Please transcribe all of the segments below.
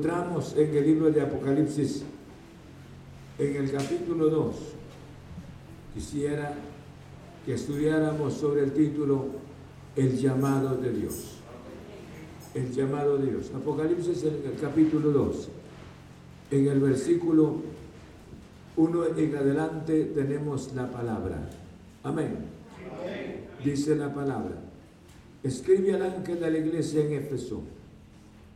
Encontramos en el libro de Apocalipsis, en el capítulo 2. Quisiera que estudiáramos sobre el título El llamado de Dios el llamado de Dios. Apocalipsis en el capítulo 2, en el versículo 1 en adelante tenemos la palabra. Amén. Dice la palabra. Escribe al ángel de la iglesia en Éfeso,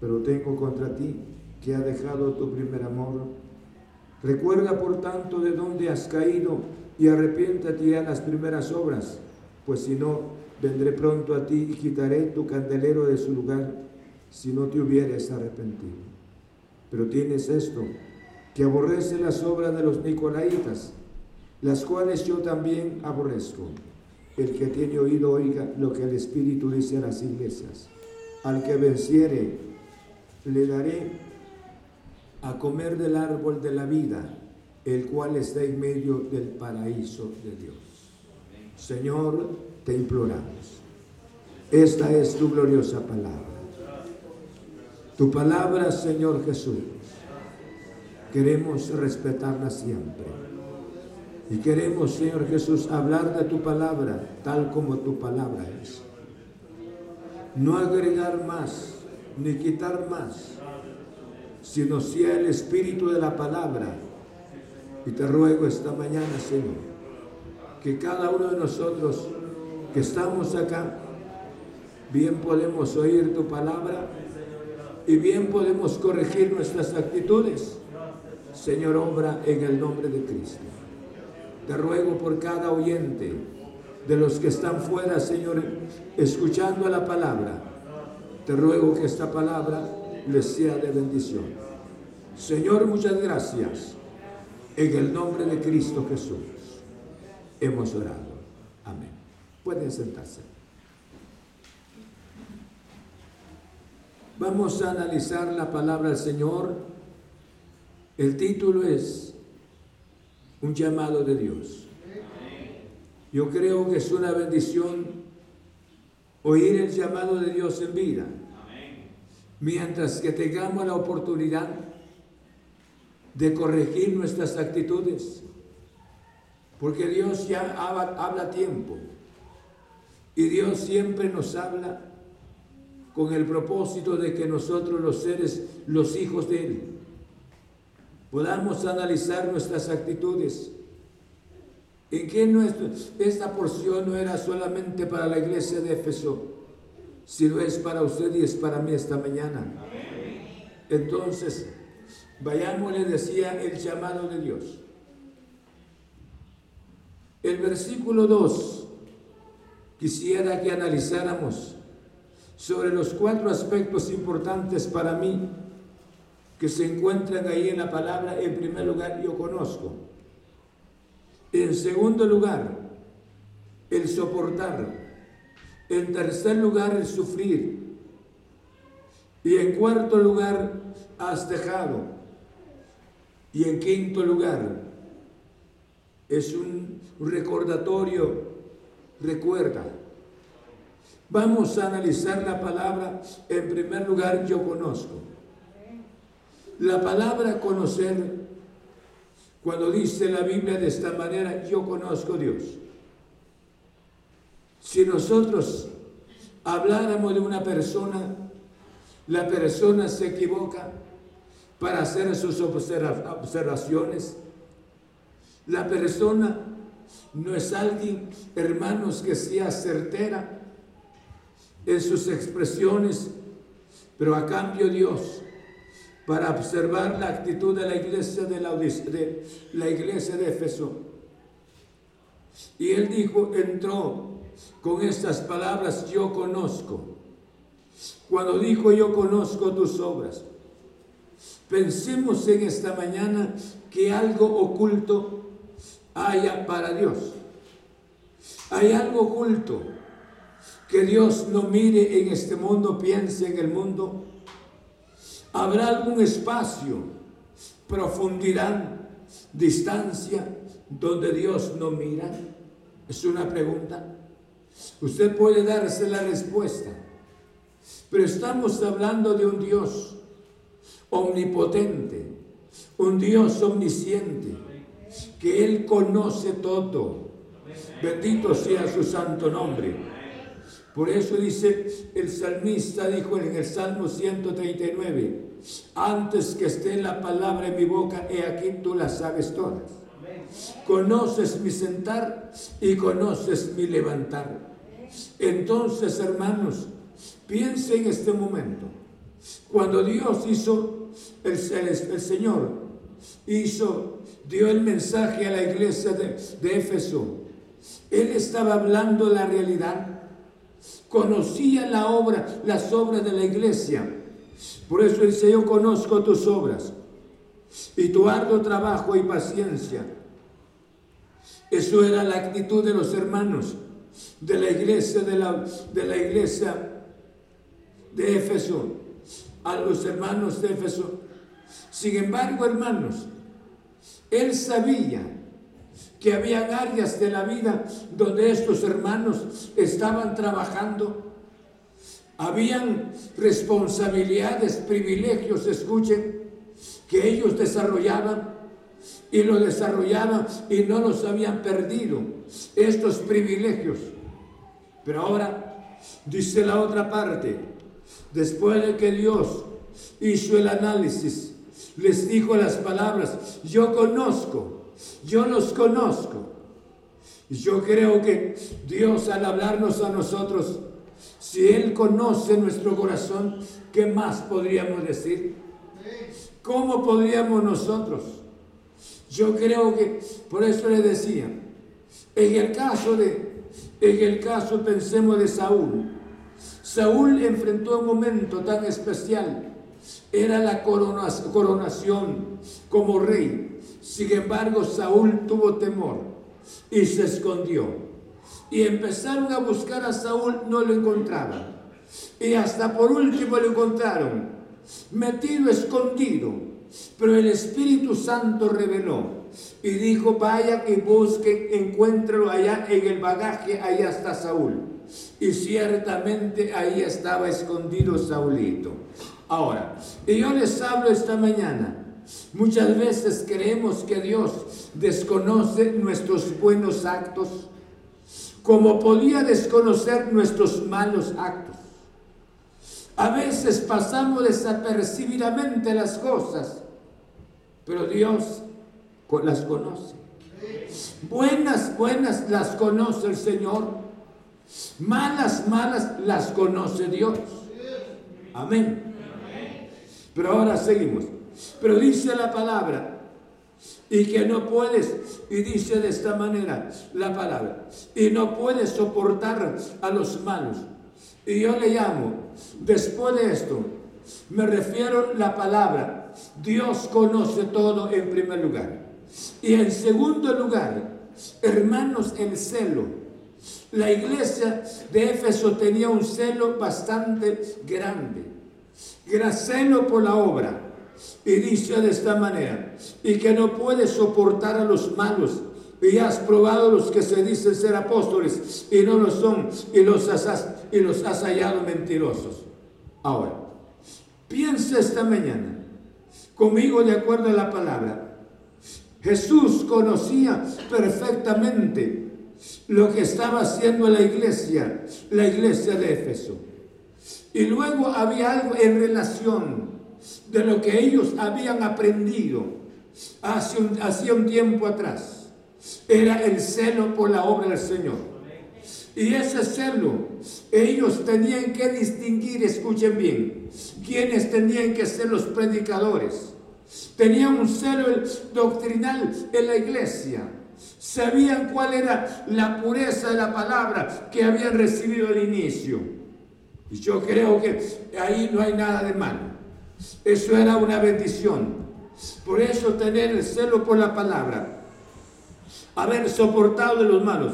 Pero tengo contra ti que ha dejado tu primer amor. Recuerda por tanto de dónde has caído y arrepiéntate a las primeras obras, pues si no, vendré pronto a ti y quitaré tu candelero de su lugar si no te hubieres arrepentido. Pero tienes esto, que aborrece las obras de los nicolaitas, las cuales yo también aborrezco. El que tiene oído oiga lo que el Espíritu dice a las iglesias. Al que venciere, le daré a comer del árbol de la vida, el cual está en medio del paraíso de Dios. Señor, te imploramos. Esta es tu gloriosa palabra. Tu palabra, Señor Jesús, queremos respetarla siempre. Y queremos, Señor Jesús, hablar de tu palabra tal como tu palabra es. No agregar más ni quitar más, sino sea el espíritu de la palabra. Y te ruego esta mañana, Señor, que cada uno de nosotros que estamos acá, bien podemos oír tu palabra y bien podemos corregir nuestras actitudes. Señor, obra en el nombre de Cristo. Te ruego por cada oyente de los que están fuera, Señor, escuchando la palabra. Te ruego que esta palabra les sea de bendición. Señor, muchas gracias. En el nombre de Cristo Jesús hemos orado. Amén. Pueden sentarse. Vamos a analizar la palabra del Señor. El título es Un llamado de Dios. Yo creo que es una bendición oír el llamado de Dios en vida. Mientras que tengamos la oportunidad de corregir nuestras actitudes. Porque Dios ya habla, a tiempo. Y Dios siempre nos habla con el propósito de que nosotros los seres, los hijos de Él, podamos analizar nuestras actitudes. En que esta porción no era solamente para la iglesia de Éfeso, sino es para usted y es para mí esta mañana. Entonces, vayamos, le decía, el llamado de Dios. El versículo 2 quisiera que analizáramos sobre los cuatro aspectos importantes para mí que se encuentran ahí en la palabra. En primer lugar, yo conozco. En segundo lugar, el soportar. En tercer lugar, el sufrir. Y en cuarto lugar, has dejado. Y en quinto lugar, es un recordatorio recuerda. Vamos a analizar la palabra. En primer lugar, yo conozco. La palabra conocer, cuando dice la Biblia de esta manera, yo conozco a Dios. Si nosotros habláramos de una persona, la persona se equivoca para hacer sus observaciones. La persona no es alguien, hermanos, que sea certera en sus expresiones Pero a cambio Dios, para observar la actitud de la iglesia de la, la iglesia de Éfeso, y él dijo, entró con estas palabras, yo conozco. Cuando dijo, yo conozco tus obras, pensemos en esta mañana que algo oculto haya para Dios. Hay algo oculto que Dios no mire en este mundo, piense en el mundo. Habrá algún espacio, profundidad, distancia, donde Dios no mira. Es una pregunta. Usted puede darse la respuesta. Pero estamos hablando de un Dios omnipotente, un Dios omnisciente, que Él conoce todo. Bendito sea su santo nombre. Por eso dice el salmista, dijo en el Salmo 139, antes que esté la palabra en mi boca, he aquí tú la sabes todas. Conoces mi sentar y conoces mi levantar. Entonces, hermanos, piensen en este momento. Cuando Dios hizo, el, el Señor hizo, dio el mensaje a la iglesia de, de Éfeso, Él estaba hablando la realidad conocía la obra, las obras de la iglesia. Por eso dice, yo conozco tus obras y tu arduo trabajo y paciencia. Eso era la actitud de los hermanos de la iglesia de la, de la iglesia de Éfeso, a los hermanos de Éfeso. Sin embargo, hermanos, él sabía que habían áreas de la vida donde estos hermanos estaban trabajando. Habían responsabilidades, privilegios, escuchen, que ellos desarrollaban y lo desarrollaban y no los habían perdido, estos privilegios. Pero ahora, dice la otra parte, después de que Dios hizo el análisis, les dijo las palabras, yo conozco yo los conozco. Yo creo que Dios al hablarnos a nosotros, si Él conoce nuestro corazón, ¿qué más podríamos decir? ¿Cómo podríamos nosotros? Yo creo que, por eso le decía, en el caso de, en el caso pensemos de Saúl, Saúl enfrentó un momento tan especial, era la coronación como rey, sin embargo, Saúl tuvo temor y se escondió. Y empezaron a buscar a Saúl, no lo encontraban. Y hasta por último lo encontraron, metido, escondido. Pero el Espíritu Santo reveló y dijo, vaya y busquen, encuéntrelo allá en el bagaje, allá está Saúl. Y ciertamente ahí estaba escondido Saulito. Ahora, y yo les hablo esta mañana Muchas veces creemos que Dios desconoce nuestros buenos actos, como podía desconocer nuestros malos actos. A veces pasamos desapercibidamente las cosas, pero Dios las conoce. Buenas, buenas las conoce el Señor. Malas, malas las conoce Dios. Amén. Pero ahora seguimos. Pero dice la palabra, y que no puedes, y dice de esta manera la palabra, y no puedes soportar a los malos. Y yo le llamo, después de esto, me refiero la palabra, Dios conoce todo en primer lugar. Y en segundo lugar, hermanos, el celo. La iglesia de Éfeso tenía un celo bastante grande. Celo por la obra y dice de esta manera, y que no puedes soportar a los malos, y has probado los que se dicen ser apóstoles y no lo son, y los has, y los has hallado mentirosos. Ahora, piensa esta mañana conmigo de acuerdo a la palabra. Jesús conocía perfectamente lo que estaba haciendo la iglesia, la iglesia de Éfeso. Y luego había algo en relación de lo que ellos habían aprendido hace un, tiempo atrás. Era el celo por la obra del Señor. Y ese celo, ellos tenían que distinguir, escuchen bien, quiénes tenían que ser los predicadores. Tenían un celo doctrinal en la iglesia. Sabían cuál era la pureza de la palabra que habían recibido al inicio. Y yo creo que ahí no hay nada de malo. Eso era una bendición. Por eso tener el celo por la palabra, haber soportado de los malos,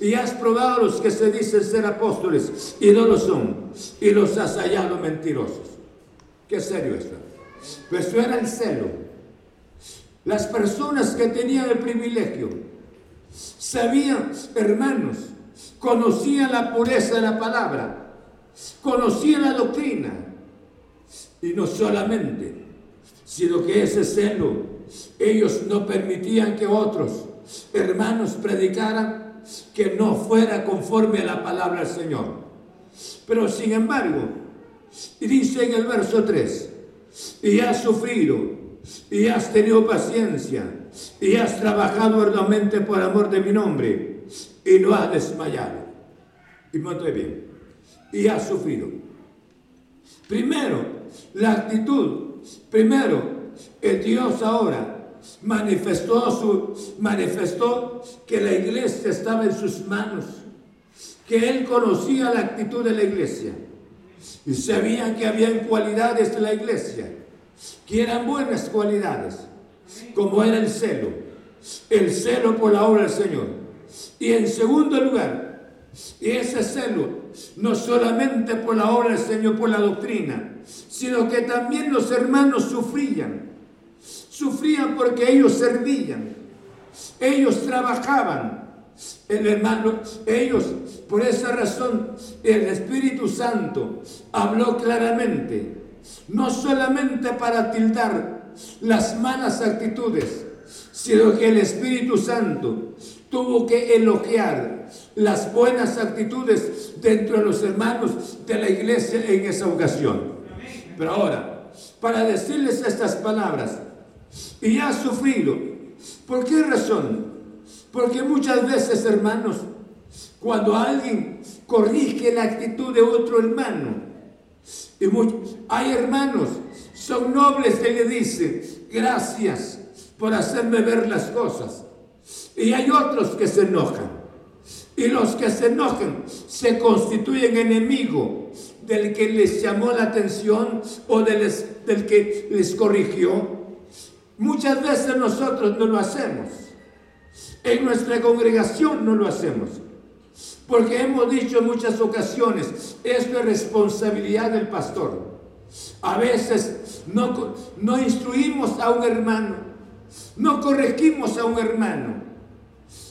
y has probado a los que se dicen ser apóstoles y no lo son, y los has hallado mentirosos. Qué serio esto. Pues eso era el celo. Las personas que tenían el privilegio sabían, hermanos, conocían la pureza de la palabra, conocían la doctrina, y no solamente, sino que ese celo, ellos no permitían que otros hermanos predicaran que no fuera conforme a la palabra del Señor. Pero sin embargo, dice en el verso 3, y has sufrido, y has tenido paciencia, y has trabajado arduamente por amor de mi nombre, y no has desmayado. Y muy bien, y has sufrido. Primero, la actitud, primero, el Dios ahora manifestó, su, manifestó que la iglesia estaba en sus manos, que él conocía la actitud de la iglesia y sabían que habían cualidades de la iglesia, que eran buenas cualidades, como era el celo, el celo por la obra del Señor. Y en segundo lugar, ese celo no solamente por la obra del Señor, por la doctrina, sino que también los hermanos sufrían Sufrían porque ellos servían, ellos trabajaban. El hermano, ellos, por esa razón, el Espíritu Santo habló claramente, no solamente para tildar las malas actitudes, sino que el Espíritu Santo tuvo que elogiar las buenas actitudes dentro de los hermanos de la iglesia en esa ocasión. Pero ahora, para decirles estas palabras, y ha sufrido. ¿Por qué razón? Porque muchas veces, hermanos, cuando alguien corrige la actitud de otro hermano, y hay hermanos, son nobles que le dicen, gracias por hacerme ver las cosas. Y hay otros que se enojan. Y los que se enojan se constituyen enemigos del que les llamó la atención o del, del que les corrigió. Muchas veces nosotros no lo hacemos. En nuestra congregación no lo hacemos. Porque hemos dicho en muchas ocasiones, esto es responsabilidad del pastor. A veces no, no instruimos a un hermano, no corregimos a un hermano.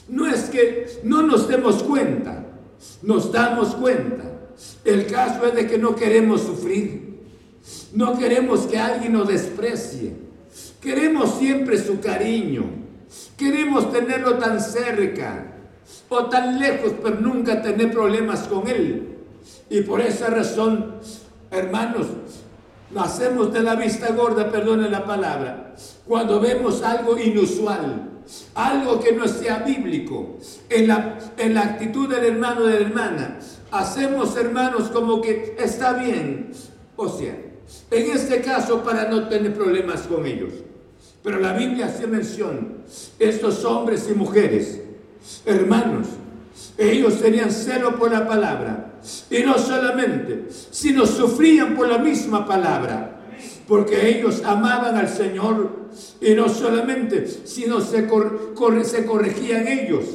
No es que no nos demos cuenta, nos damos cuenta. El caso es de que no queremos sufrir, no queremos que alguien nos desprecie. Queremos siempre su cariño. Queremos tenerlo tan cerca o tan lejos, pero nunca tener problemas con Él. Y por esa razón, hermanos, hacemos de la vista gorda, perdone la palabra, cuando vemos algo inusual, algo que no sea bíblico, en la, en la actitud del hermano o de la hermana, hacemos hermanos como que está bien. O sea, en este caso para no tener problemas con ellos. Pero la Biblia hace mención, estos hombres y mujeres, hermanos, ellos tenían celo por la palabra. Y no solamente, sino sufrían por la misma palabra. Porque ellos amaban al Señor. Y no solamente, sino se, se corregían ellos.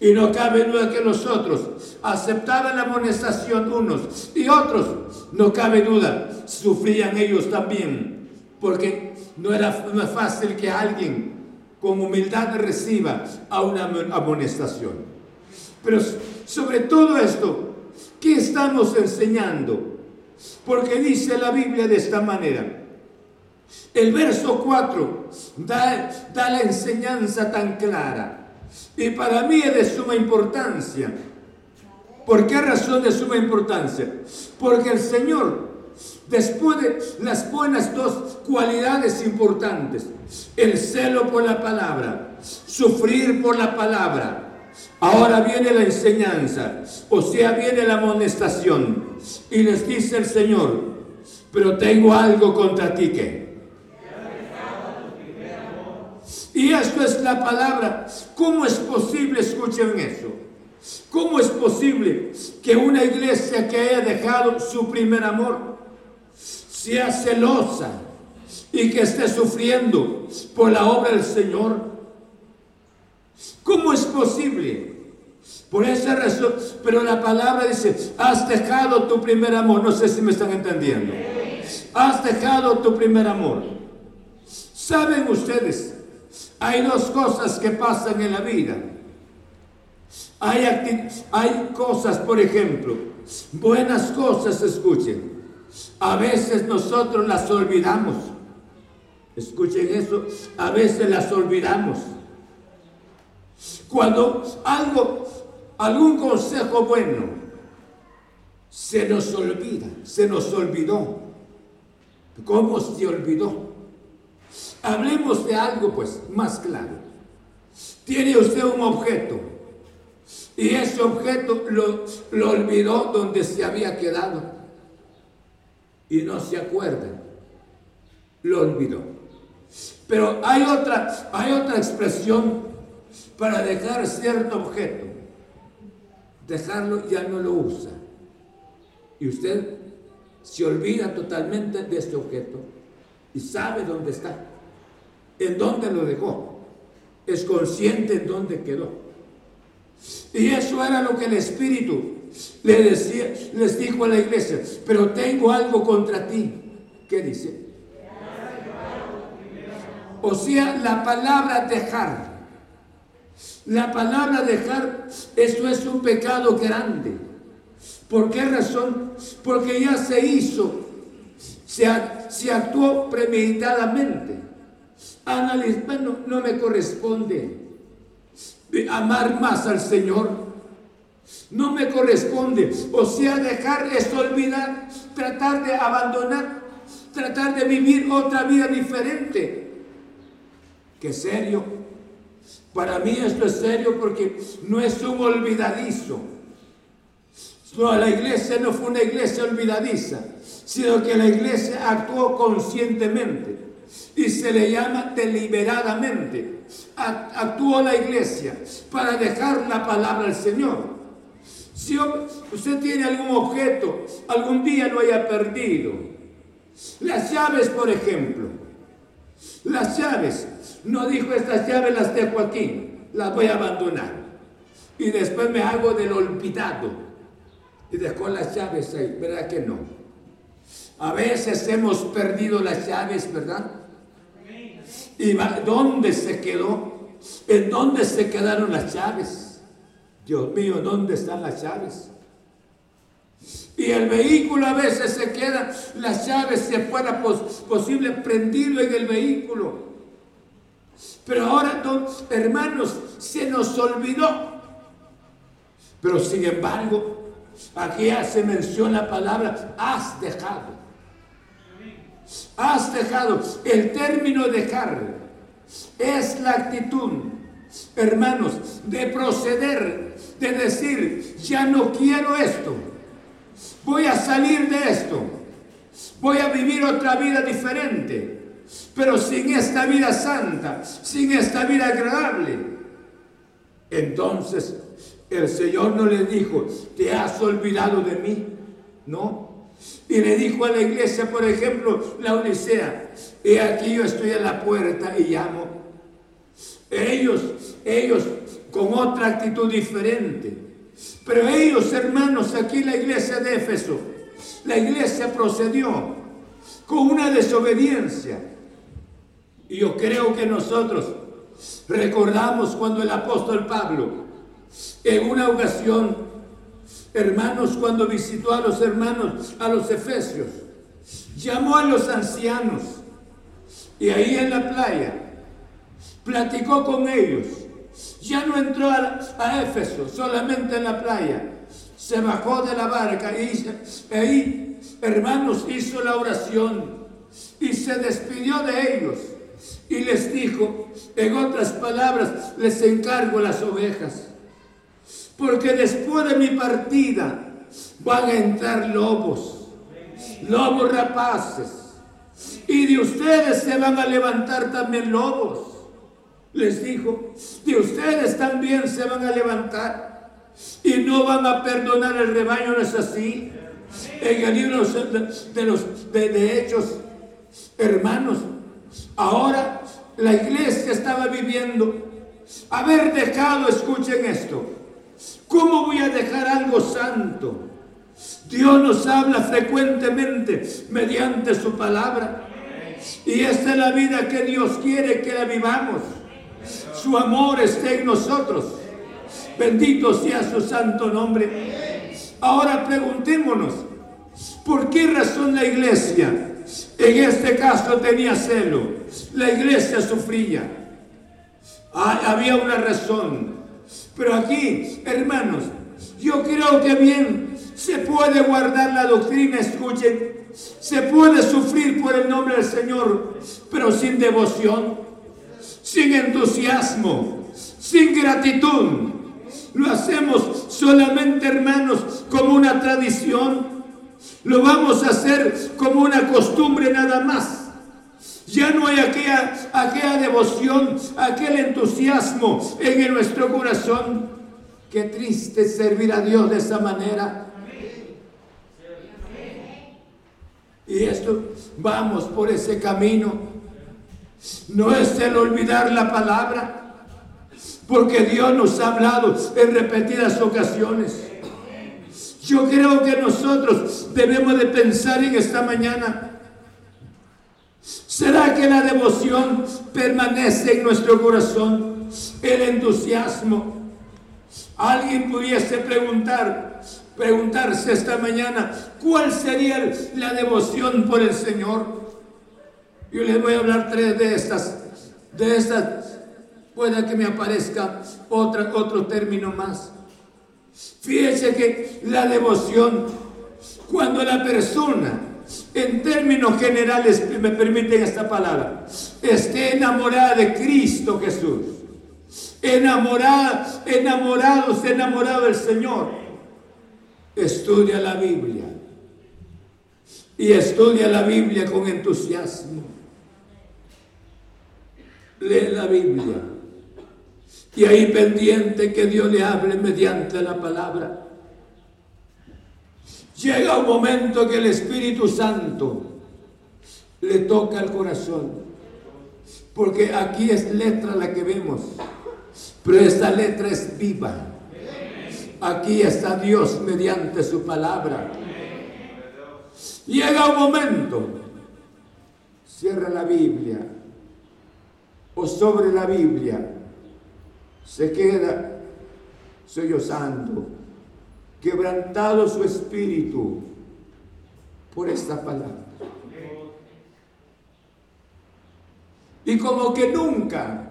Y no cabe duda que los otros aceptaban la amonestación unos y otros, no cabe duda, sufrían ellos también. Porque no era no fácil que alguien con humildad reciba a una amonestación. Pero sobre todo esto, ¿qué estamos enseñando? Porque dice la Biblia de esta manera. El verso 4 da, da la enseñanza tan clara. Y para mí es de suma importancia. ¿Por qué razón de suma importancia? Porque el Señor Después de las buenas dos cualidades importantes, el celo por la palabra, sufrir por la palabra, Ahora viene la enseñanza, o sea, viene la amonestación. Y les dice el Señor, pero tengo algo contra ti que... Y esto es la palabra. ¿Cómo es posible, escuchen eso? ¿Cómo es posible que una iglesia que haya dejado su primer amor sea celosa y que esté sufriendo por la obra del Señor? ¿Cómo es posible? Por esa razón, pero la palabra dice, has dejado tu primer amor. No sé si me están entendiendo. Has dejado tu primer amor. ¿Saben ustedes? Hay dos cosas que pasan en la vida. Hay, cosas, por ejemplo, buenas cosas, escuchen. A veces nosotros las olvidamos. Escuchen eso, a veces las olvidamos. Cuando algo, algún consejo bueno, se nos olvida, se nos olvidó. ¿Cómo se olvidó? Hablemos de algo pues más claro. Tiene usted un objeto y ese objeto lo, olvidó donde se había quedado y no se acuerda. Lo olvidó. Pero hay otra, hay otra expresión para dejar cierto objeto. Dejarlo ya no lo usa. Y usted se olvida totalmente de este objeto y sabe dónde está, en dónde lo dejó, es consciente en dónde quedó. Y eso era lo que el Espíritu le decía, les dijo a la iglesia, pero tengo algo contra ti. ¿Qué dice? O sea, la palabra dejar la palabra dejar, eso es un pecado grande. ¿Por qué razón? Porque ya se hizo, se, actuó premeditadamente. Analizar, bueno, no me corresponde amar más al Señor. No me corresponde. O sea, dejar es olvidar, tratar de abandonar, tratar de vivir otra vida diferente. Qué serio. Para mí esto es serio porque no es un olvidadizo. No, la iglesia no fue una iglesia olvidadiza, sino que la iglesia actuó conscientemente y se le llama deliberadamente. Actuó la iglesia para dejar la palabra al Señor. Si usted tiene algún objeto, algún día lo haya perdido. Las llaves, por ejemplo. Las llaves. No dijo estas llaves las dejo aquí, las voy a abandonar. Y después me hago del olvidado. Y dejó las llaves ahí, ¿verdad que no? A veces hemos perdido las llaves, ¿verdad? ¿Y dónde se quedó? ¿En dónde se quedaron las llaves? Dios mío, ¿dónde están las llaves? Y el vehículo a veces se queda, las llaves se fuera posible prendido en el vehículo. Pero ahora, hermanos, se nos olvidó. Pero sin embargo, aquí hace mención la palabra has dejado. Has dejado. El término dejar es la actitud, hermanos, de proceder, de decir, ya no quiero esto. Voy a salir de esto. Voy a vivir otra vida diferente pero sin esta vida santa, sin esta vida agradable. Entonces el Señor no le dijo, te has olvidado de mí, ¿no? Y le dijo a la iglesia, por ejemplo, la Odisea, y aquí yo estoy a la puerta y llamo. Ellos, ellos con otra actitud diferente. Pero ellos, hermanos, aquí la iglesia de Éfeso, la iglesia procedió con una desobediencia y yo creo que nosotros recordamos cuando el apóstol Pablo, en una ocasión, hermanos, cuando visitó a los hermanos, a los efesios, llamó a los ancianos y ahí en la playa platicó con ellos. Ya no entró a, a Éfeso, solamente en la playa. Se bajó de la barca y ahí, hermanos, hizo la oración y se despidió de ellos y les dijo, en otras palabras, les encargo las ovejas. Porque después de mi partida van a entrar lobos, lobos rapaces. Y de ustedes se van a levantar también lobos. Les dijo, de ustedes también se van a levantar y no van a perdonar el rebaño, ¿no es así? En el libro de los de Hechos, hermanos, ahora la iglesia estaba viviendo haber dejado, escuchen esto, ¿cómo voy a dejar algo santo? Dios nos habla frecuentemente mediante su palabra. Y esta es la vida que Dios quiere que la vivamos. Su amor esté en nosotros. Bendito sea su santo nombre. Ahora preguntémonos, ¿por qué razón la iglesia en este caso tenía celo? La iglesia sufría. Ah, había una razón. Pero aquí, hermanos, yo creo que bien se puede guardar la doctrina, escuchen. Se puede sufrir por el nombre del Señor, pero sin devoción, sin entusiasmo, sin gratitud. Lo hacemos solamente, hermanos, como una tradición. Lo vamos a hacer como una costumbre nada más. Ya no hay aquella, aquella devoción, aquel entusiasmo en nuestro corazón. Qué triste servir a Dios de esa manera. Y esto, vamos por ese camino. No es el olvidar la palabra, porque Dios nos ha hablado en repetidas ocasiones. Yo creo que nosotros debemos de pensar en esta mañana ¿Será que la devoción permanece en nuestro corazón? El entusiasmo. Alguien pudiese preguntar, preguntarse esta mañana, ¿cuál sería la devoción por el Señor? Yo les voy a hablar tres de estas, de estas, pueda que me aparezca otra, otro término más. Fíjense que la devoción, cuando la persona en términos generales, me permiten esta palabra, esté enamorada de Cristo Jesús, enamorada, enamorados, enamorado del Señor, estudia la Biblia. Y estudia la Biblia con entusiasmo. Lee la Biblia. Y ahí pendiente que Dios le hable mediante la palabra. Llega un momento que el Espíritu Santo le toca el corazón. Porque aquí es letra la que vemos, pero esta letra es viva. Aquí está Dios mediante su palabra. Llega un momento, cierra la Biblia o sobre la Biblia se queda sollozando quebrantado su espíritu por esta palabra. Y como que nunca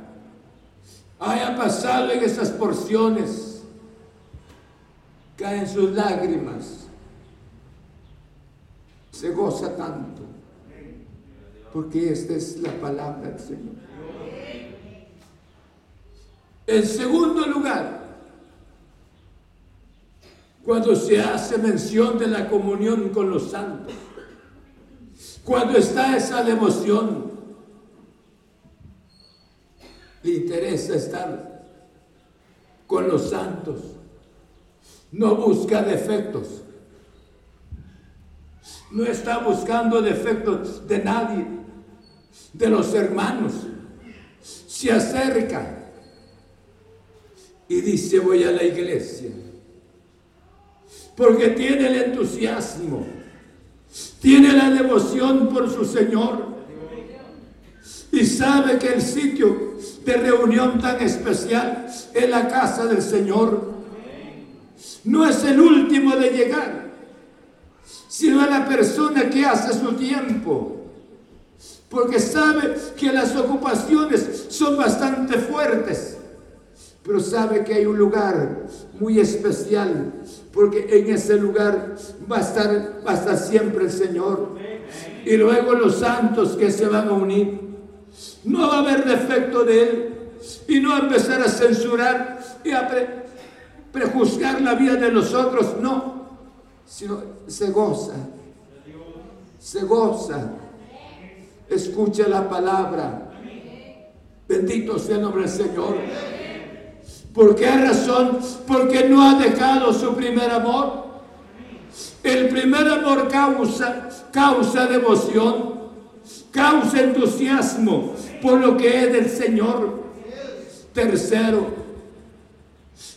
haya pasado en esas porciones, caen sus lágrimas, se goza tanto, porque esta es la palabra del Señor. En segundo lugar, cuando se hace mención de la comunión con los santos, cuando está esa devoción, le interesa estar con los santos, no busca defectos, no está buscando defectos de nadie, de los hermanos, se acerca y dice voy a la iglesia porque tiene el entusiasmo, tiene la devoción por su Señor y sabe que el sitio de reunión tan especial es la casa del Señor. No es el último de llegar, sino es la persona que hace su tiempo. Porque sabe que las ocupaciones son bastante fuertes pero sabe que hay un lugar muy especial, porque en ese lugar va a estar, va a estar siempre el Señor. Y luego los santos que se van a unir. No va a haber defecto de Él. Y no a empezar a censurar y a, prejuzgar la vida de los otros, no, se goza, se goza, escucha la palabra. Bendito sea el nombre del Señor. ¿Por qué razón? Porque no ha dejado su primer amor. El primer amor causa, devoción, causa entusiasmo por lo que es del Señor. Tercero,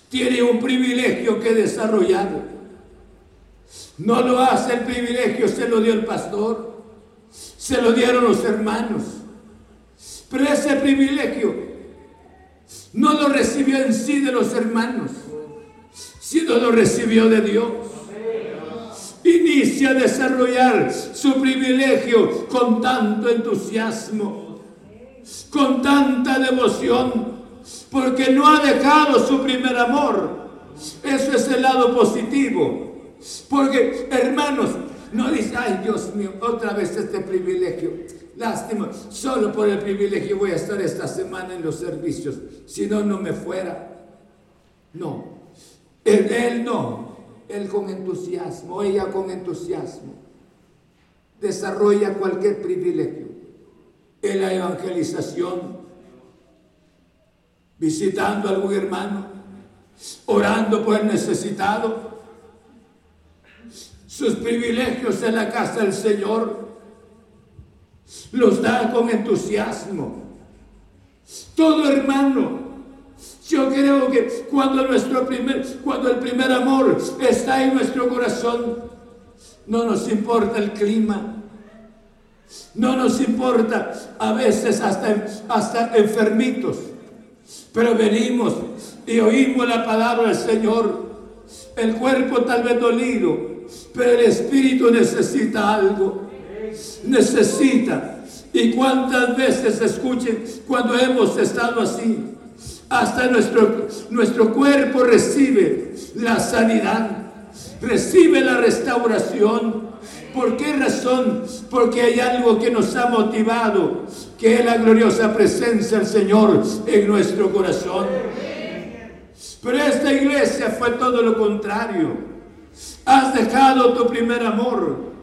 tiene un privilegio que desarrollar. No lo hace el privilegio, se lo dio el pastor, se lo dieron los hermanos. Pero ese privilegio no lo recibió en sí de los hermanos, sino lo recibió de Dios inicia a desarrollar su privilegio con tanto entusiasmo, con tanta devoción, porque no ha dejado su primer amor. Eso es el lado positivo. Porque, hermanos, no dice, ay Dios mío, otra vez este privilegio. Lástima, solo por el privilegio voy a estar esta semana en los servicios, si no, no me fuera. No, en él no, él con entusiasmo, ella con entusiasmo, desarrolla cualquier privilegio. En la evangelización, visitando a algún hermano, orando por el necesitado, sus privilegios en la casa del Señor, los da con entusiasmo. Todo hermano yo creo que cuando, nuestro primer, cuando el primer amor está en nuestro corazón, no nos importa el clima, no nos importa a veces hasta, hasta enfermitos, pero venimos y oímos la palabra del Señor. El cuerpo tal vez dolido, pero el espíritu necesita algo. Necesita. ¿Y cuántas veces escuchen cuando hemos estado así? Hasta nuestro, nuestro cuerpo recibe la sanidad, recibe la restauración. ¿Por qué razón? Porque hay algo que nos ha motivado, que es la gloriosa presencia del Señor en nuestro corazón. Pero esta iglesia fue todo lo contrario. Has dejado tu primer amor.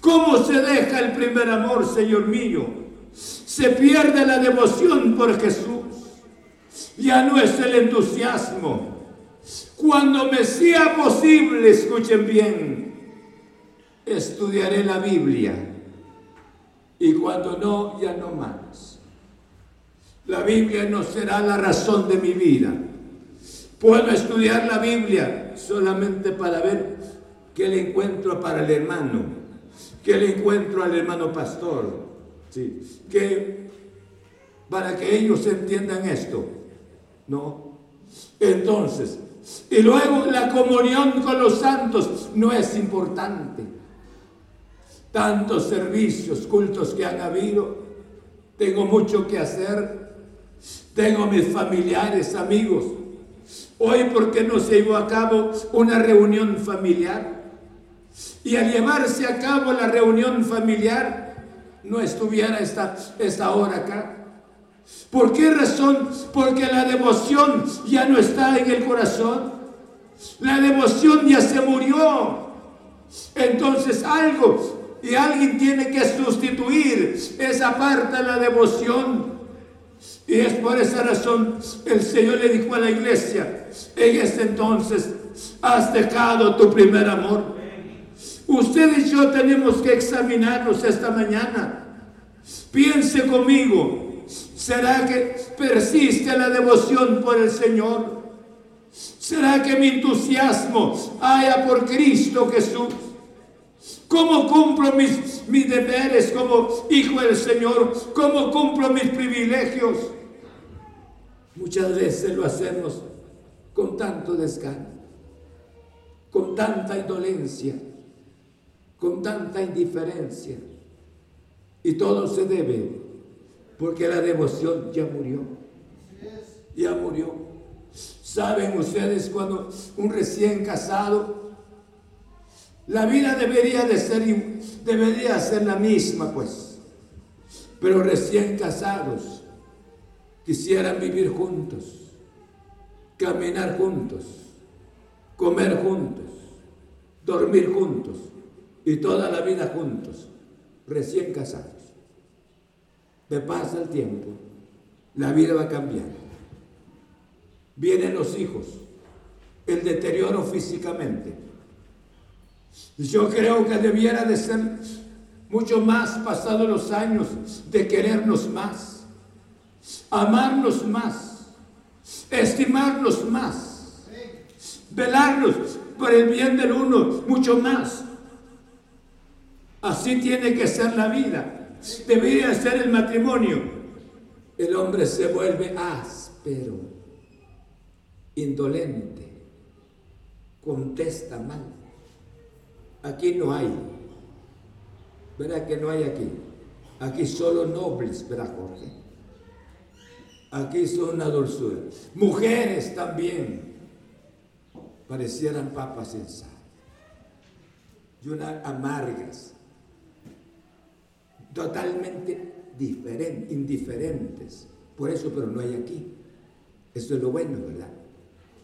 ¿Cómo se deja el primer amor, Señor mío? Se pierde la devoción por Jesús ya no es el entusiasmo. Cuando me sea posible, escuchen bien, estudiaré la Biblia. Y cuando no, ya no más. La Biblia no será la razón de mi vida. Puedo estudiar la Biblia solamente para ver qué le encuentro para el hermano, qué le encuentro al hermano pastor, ¿sí? que para que ellos entiendan esto. No. Entonces, y luego la comunión con los santos no es importante. Tantos servicios, cultos que han habido, tengo mucho que hacer, tengo mis familiares, amigos. Hoy, ¿por qué no se llevó a cabo una reunión familiar? Y al llevarse a cabo la reunión familiar, no estuviera esta, esta hora acá. ¿Por qué razón? Porque la devoción ya no está en el corazón. La devoción ya se murió. Entonces algo y alguien tiene que sustituir esa parte de la devoción. Y es por esa razón el Señor le dijo a la iglesia, en ese entonces has dejado tu primer amor. Usted y yo tenemos que examinarnos esta mañana. Piense conmigo, ¿Será que persiste la devoción por el Señor? ¿Será que mi entusiasmo haya por Cristo Jesús? ¿Cómo cumplo mis, mis deberes como hijo del Señor? ¿Cómo cumplo mis privilegios? Muchas veces lo hacemos con tanto desgano, con tanta indolencia, con tanta indiferencia. Y todo se debe porque la devoción ya murió. Ya murió. ¿Saben ustedes cuando un recién casado, la vida debería de ser, debería ser la misma, pues. Pero recién casados quisieran vivir juntos, caminar juntos, comer juntos, dormir juntos y toda la vida juntos, recién casados. Me pasa el tiempo, la vida va cambiando. Vienen los hijos, el deterioro físicamente. Yo creo que debiera de ser mucho más pasados los años de querernos más, amarnos más, estimarnos más, velarnos por el bien del uno mucho más. Así tiene que ser la vida, debería ser el matrimonio. El hombre se vuelve áspero, indolente, contesta mal. Aquí no hay ¿Verdad que no hay aquí? Aquí solo nobles, ¿verdad, Jorge? Aquí son una dulzura. Mujeres también parecieran papas sin sal. Y unas amargas. Totalmente diferentes, indiferentes. Por eso, pero no hay aquí. Eso es lo bueno, ¿verdad?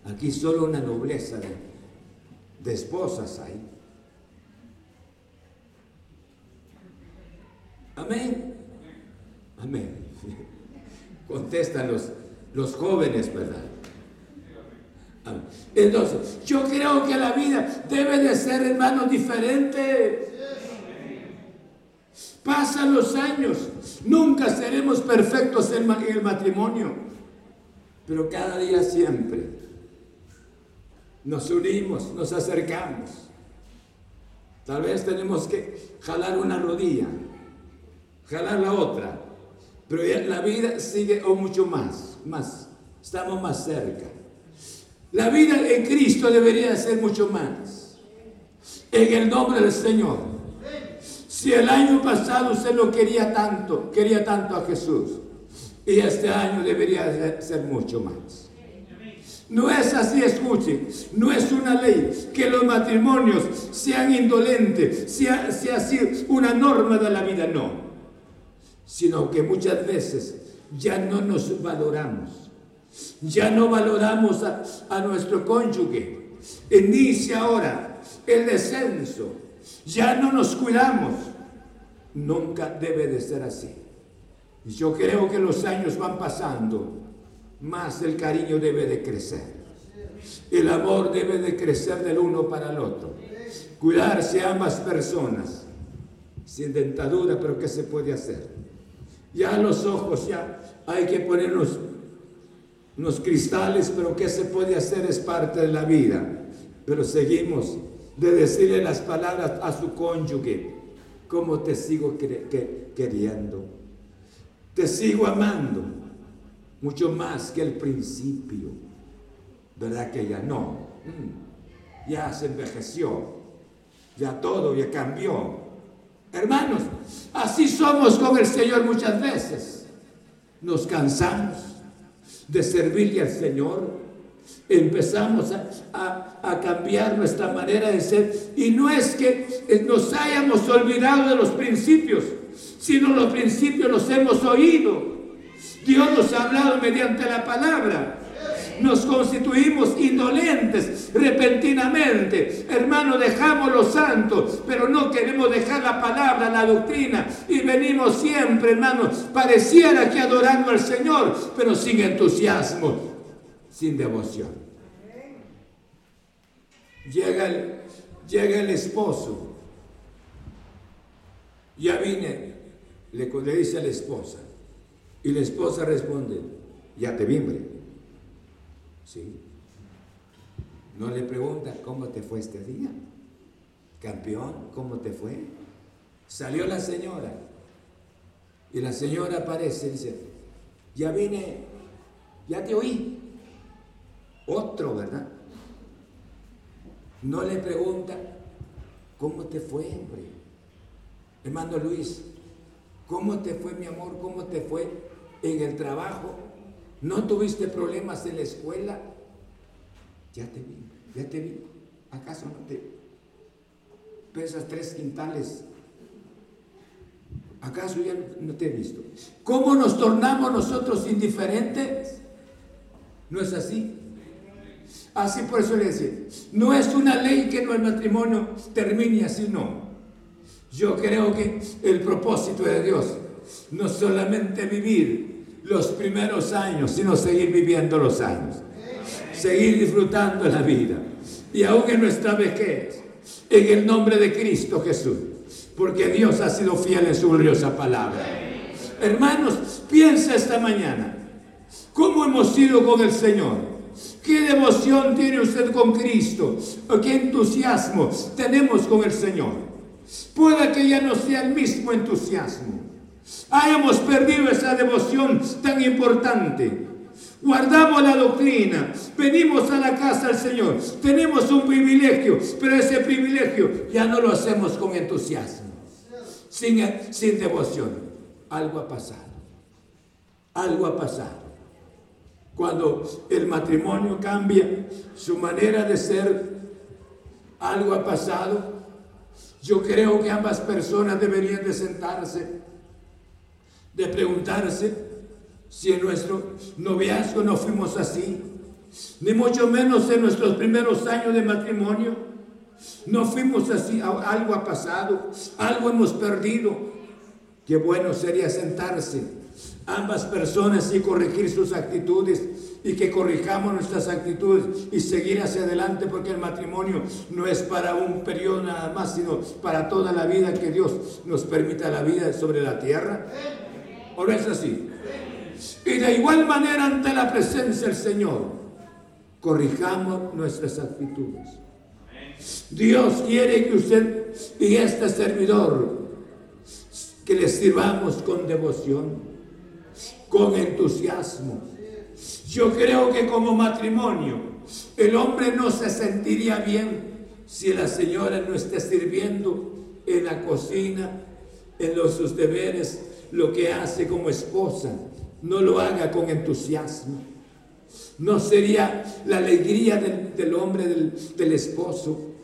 Aquí solo una nobleza de, esposas hay. Amén. Amén. Contestan los, los jóvenes, ¿verdad? Entonces, yo creo que la vida debe de ser, hermano, diferente. Pasan los años, nunca seremos perfectos en el matrimonio, pero cada día siempre nos unimos, nos acercamos. Tal vez tenemos que jalar una rodilla, jalar la otra. Pero la vida sigue o mucho más, más. Estamos más cerca. La vida en Cristo debería ser mucho más. En el nombre del Señor. Si el año pasado usted lo quería tanto, quería tanto a Jesús, y este año debería ser mucho más. No es así, escuchen, no es una ley que los matrimonios sean indolentes, sea, sea así una norma de la vida, no sino que muchas veces ya no nos valoramos, ya no valoramos a, nuestro cónyuge. Inicia ahora el descenso, ya no nos cuidamos. Nunca debe de ser así. Yo creo que los años van pasando, más el cariño debe de crecer. El amor debe de crecer del uno para el otro. Cuidarse a ambas personas, sin dentadura, pero ¿qué se puede hacer? Ya los ojos, ya hay que ponernos unos cristales, pero ¿qué se puede hacer? Es parte de la vida. Pero seguimos de decirle las palabras a su cónyuge, como te sigo queriendo, te sigo amando, mucho más que el principio. ¿Verdad que ya no? Mm. Ya se envejeció, ya todo ya cambió. Hermanos, así somos con el Señor muchas veces. Nos cansamos de servirle al Señor. Empezamos a, cambiar nuestra manera de ser. Y no es que nos hayamos olvidado de los principios, sino los principios los hemos oído. Dios nos ha hablado mediante la palabra nos constituimos indolentes repentinamente. Hermano, dejamos los santos, pero no queremos dejar la palabra, la doctrina. Y venimos siempre, hermano, pareciera que adorando al Señor, pero sin entusiasmo, sin devoción. Llega el, llega el esposo. Ya vine, le, le dice a la esposa. Y la esposa responde, ya te vimbre. ¿Sí? No le pregunta cómo te fue este día. Campeón, ¿cómo te fue? Salió la señora. Y la señora aparece y dice, ya vine, ya te oí. Otro, ¿verdad? No le pregunta, ¿cómo te fue, hombre? Hermano Luis, ¿cómo te fue, mi amor? ¿Cómo te fue en el trabajo? ¿No tuviste problemas en la escuela? Ya te vi, ya te vi. ¿Acaso no te pesas tres quintales? ¿Acaso ya no te he visto? ¿Cómo nos tornamos nosotros indiferentes? ¿No es así? Así por eso le decía, no es una ley que no el matrimonio termine así, no. Yo creo que el propósito de Dios no solamente vivir los primeros años, sino seguir viviendo los años. Seguir disfrutando la vida. Y aún en nuestra vejez, en el nombre de Cristo Jesús. Porque Dios ha sido fiel en su gloriosa palabra. Hermanos, piensa esta mañana. ¿Cómo hemos sido con el Señor? ¿Qué devoción tiene usted con Cristo? ¿Qué entusiasmo tenemos con el Señor? Puede que ya no sea el mismo entusiasmo. Hayamos perdido esa devoción tan importante. Guardamos la doctrina, venimos a la casa del Señor, tenemos un privilegio, pero ese privilegio ya no lo hacemos con entusiasmo, sin devoción. Algo ha pasado, algo ha pasado. Cuando el matrimonio cambia su manera de ser, algo ha pasado. Yo creo que ambas personas deberían de sentarse, de preguntarse si en nuestro noviazgo no fuimos así, ni mucho menos en nuestros primeros años de matrimonio. No fuimos así, algo ha pasado, algo hemos perdido. Qué bueno sería sentarse ambas personas y corregir sus actitudes y que corrijamos nuestras actitudes y seguir hacia adelante porque el matrimonio no es para un periodo nada más, sino para toda la vida que Dios nos permita la vida sobre la tierra. ¿O no es así? Y de igual manera ante la presencia del Señor, corrijamos nuestras actitudes. Dios quiere que usted y este servidor, que le sirvamos con devoción con entusiasmo. Yo creo que como matrimonio el hombre no se sentiría bien si la señora no esté sirviendo en la cocina, en los sus deberes, lo que hace como esposa, no lo haga con entusiasmo. No sería la alegría del, hombre, del esposo.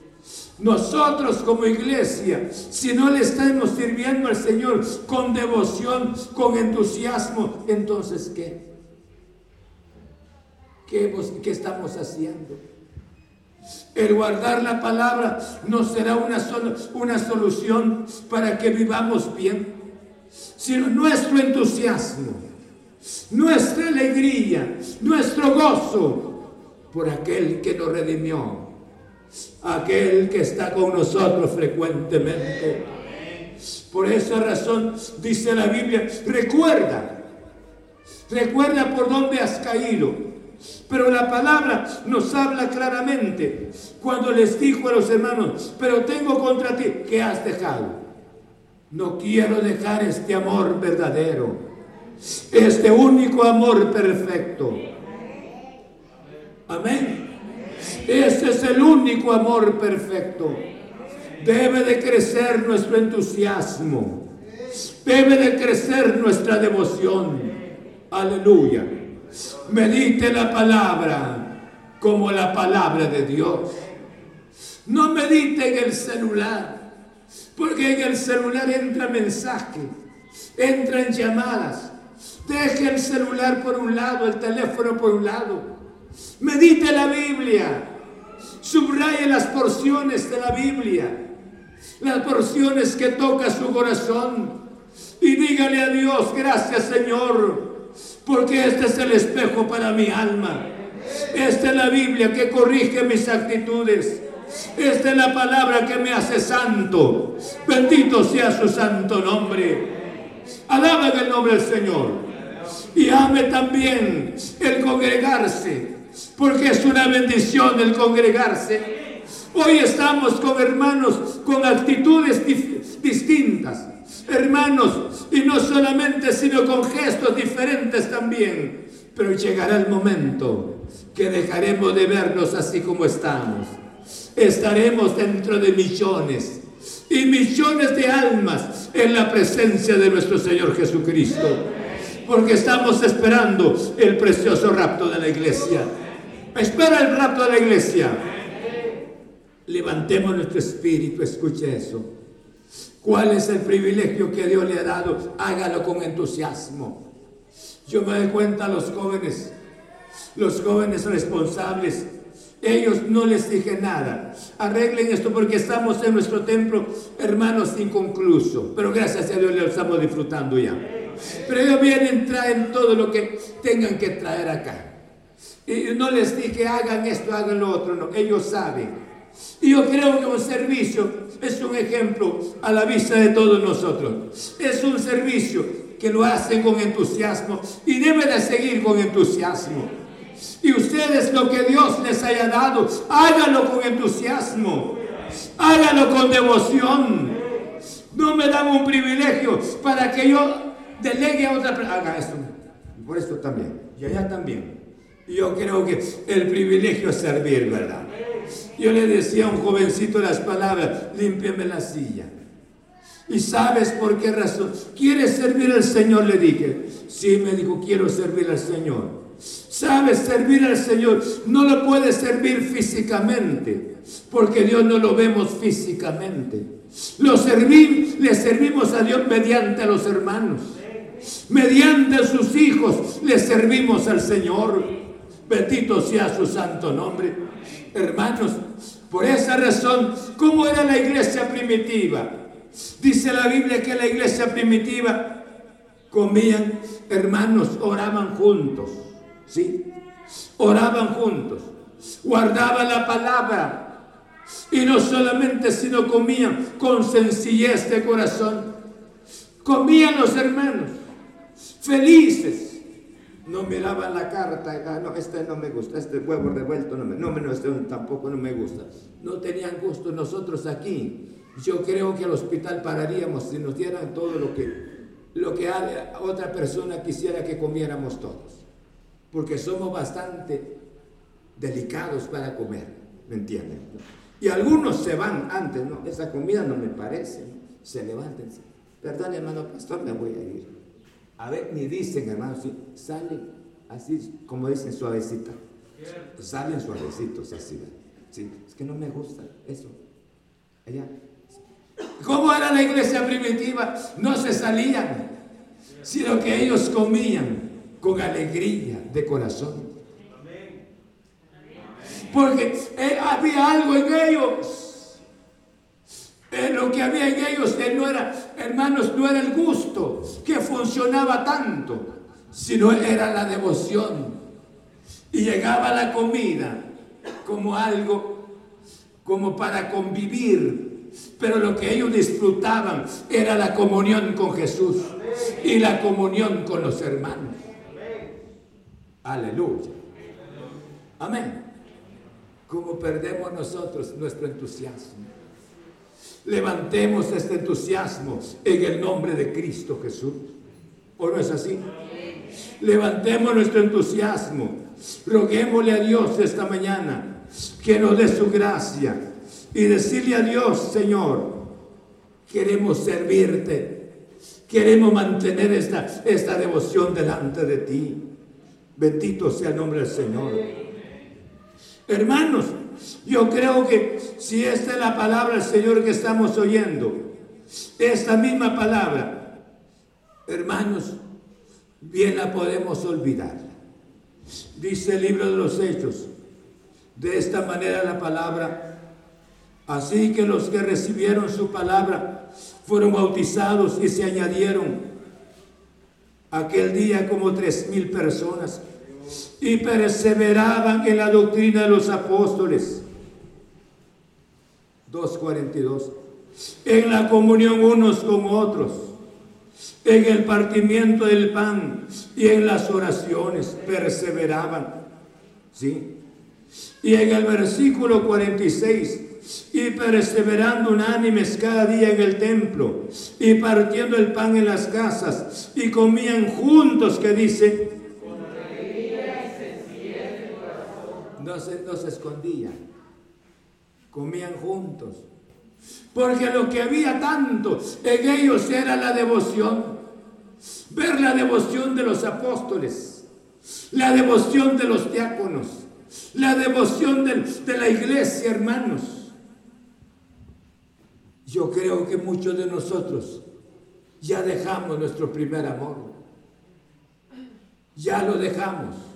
Nosotros como iglesia, si no le estamos sirviendo al Señor con devoción, con entusiasmo, entonces ¿qué? ¿Qué, estamos haciendo? El guardar la palabra no será una, una solución para que vivamos bien, sino nuestro entusiasmo, nuestra alegría, nuestro gozo por aquel que nos redimió aquel que está con nosotros frecuentemente. Por esa razón dice la Biblia, recuerda, recuerda por dónde has caído. Pero la palabra nos habla claramente cuando les dijo a los hermanos, pero tengo contra ti que has dejado. No quiero dejar este amor verdadero, este único amor perfecto. Amén. Ese es el único amor perfecto. Debe de crecer nuestro entusiasmo. Debe de crecer nuestra devoción. Aleluya. Medite la palabra como la palabra de Dios. No medite en el celular, porque en el celular entra mensaje, entran llamadas. Deje el celular por un lado, el teléfono por un lado. Medite la Biblia. Subraye las porciones de la Biblia, las porciones que toca su corazón. Y dígale a Dios, gracias Señor, porque este es el espejo para mi alma. Esta es la Biblia que corrige mis actitudes. Esta es la palabra que me hace santo. Bendito sea su santo nombre. Alaben el nombre del Señor. Y ame también el congregarse porque es una bendición el congregarse. Hoy estamos con hermanos con actitudes distintas, hermanos, y no solamente, sino con gestos diferentes también. Pero llegará el momento que dejaremos de vernos así como estamos. Estaremos dentro de millones y millones de almas en la presencia de nuestro Señor Jesucristo. Porque estamos esperando el precioso rapto de la iglesia. Espera el rapto de la iglesia. Levantemos nuestro espíritu, escuche eso. ¿Cuál es el privilegio que Dios le ha dado? Hágalo con entusiasmo. Yo me doy cuenta a los jóvenes, los jóvenes responsables Ellos no les dije nada. Arreglen esto porque estamos en nuestro templo, hermanos, inconcluso. Pero gracias a Dios lo estamos disfrutando ya. Pero ellos vienen, traen todo lo que tengan que traer acá. Y no les dije, hagan esto, hagan lo otro. Ellos saben. Y yo creo que un servicio es un ejemplo a la vista de todos nosotros. Es un servicio que lo hacen con entusiasmo y debe de seguir con entusiasmo. Y ustedes lo que Dios les haya dado, háganlo con entusiasmo. Háganlo con devoción. No me dan un privilegio para que yo delegue a otra persona. Haga esto. Por esto también. Y allá también. Yo creo que el privilegio es servir, ¿verdad? Yo le decía a un jovencito las palabras, límpiame la silla. ¿Y sabes por qué razón? ¿Quieres servir al Señor? Le dije. Sí, me dijo, quiero servir al Señor. Sabes servir al Señor. No lo puedes servir físicamente, porque Dios no lo vemos físicamente. Lo le servimos a Dios mediante a los hermanos. Mediante sus hijos le servimos al Señor. Bendito sea su santo nombre. Hermanos, por esa razón, ¿cómo era la iglesia primitiva? Dice la Biblia que la iglesia primitiva comían, hermanos, oraban juntos. ¿sí? Oraban juntos, guardaban la palabra. Y no solamente, sino comían con sencillez de corazón. Comían los hermanos, felices. No miraban la carta, ah, no, este no me gusta, este huevo revuelto no me, no, no, este tampoco no me gusta. No tenían gusto nosotros aquí. Yo creo que al hospital pararíamos si nos dieran todo lo que, lo que otra persona quisiera que comiéramos todos porque somos bastante delicados para comer, ¿me entienden? Y algunos se van antes, no, esa comida no me parece, se levantan, perdón hermano pastor, me voy a ir. A ver, ni dicen hermano, si salen así, como dicen, suavecita. Salen suavecitos así, ¿sí? es que no me gusta eso. Allá. ¿Cómo era la iglesia primitiva? No se salían, sino que ellos comían con alegría de corazón. Porque eh, había algo en ellos. Lo que había en ellos no era, hermanos, no era el gusto que funcionaba tanto, sino era la devoción. Y llegaba la comida como algo, como para convivir. Pero lo que ellos disfrutaban era la comunión con Jesús y la comunión con los hermanos. Aleluya. Amén. Como perdemos nosotros nuestro entusiasmo. Levantemos este entusiasmo en el nombre de Cristo Jesús. ¿O no es así? Levantemos nuestro entusiasmo. Roguémosle a Dios esta mañana que nos dé su gracia y decirle a Dios, Señor, queremos servirte. Queremos mantener esta, esta devoción delante de ti. Bendito sea el nombre del Señor. Hermanos, yo creo que si esta es la palabra del Señor que estamos oyendo, esta misma palabra, hermanos, bien la podemos olvidar. Dice el libro de los Hechos, de esta manera la palabra, así que los que recibieron su palabra fueron bautizados y se añadieron aquel día como tres mil personas y perseveraban en la doctrina de los apóstoles. 2.42. En la comunión unos con otros, en el partimiento del pan y en las oraciones perseveraban. ¿Sí? Y en el versículo 46, y perseverando unánimes cada día en el templo, y partiendo el pan en las casas, y comían juntos, que dice, no se, escondían, comían juntos. Porque lo que había tanto en ellos era la devoción. Ver la devoción de los apóstoles, la devoción de los diáconos, la devoción de, de la iglesia, hermanos. Yo creo que muchos de nosotros ya dejamos nuestro primer amor. Ya lo dejamos.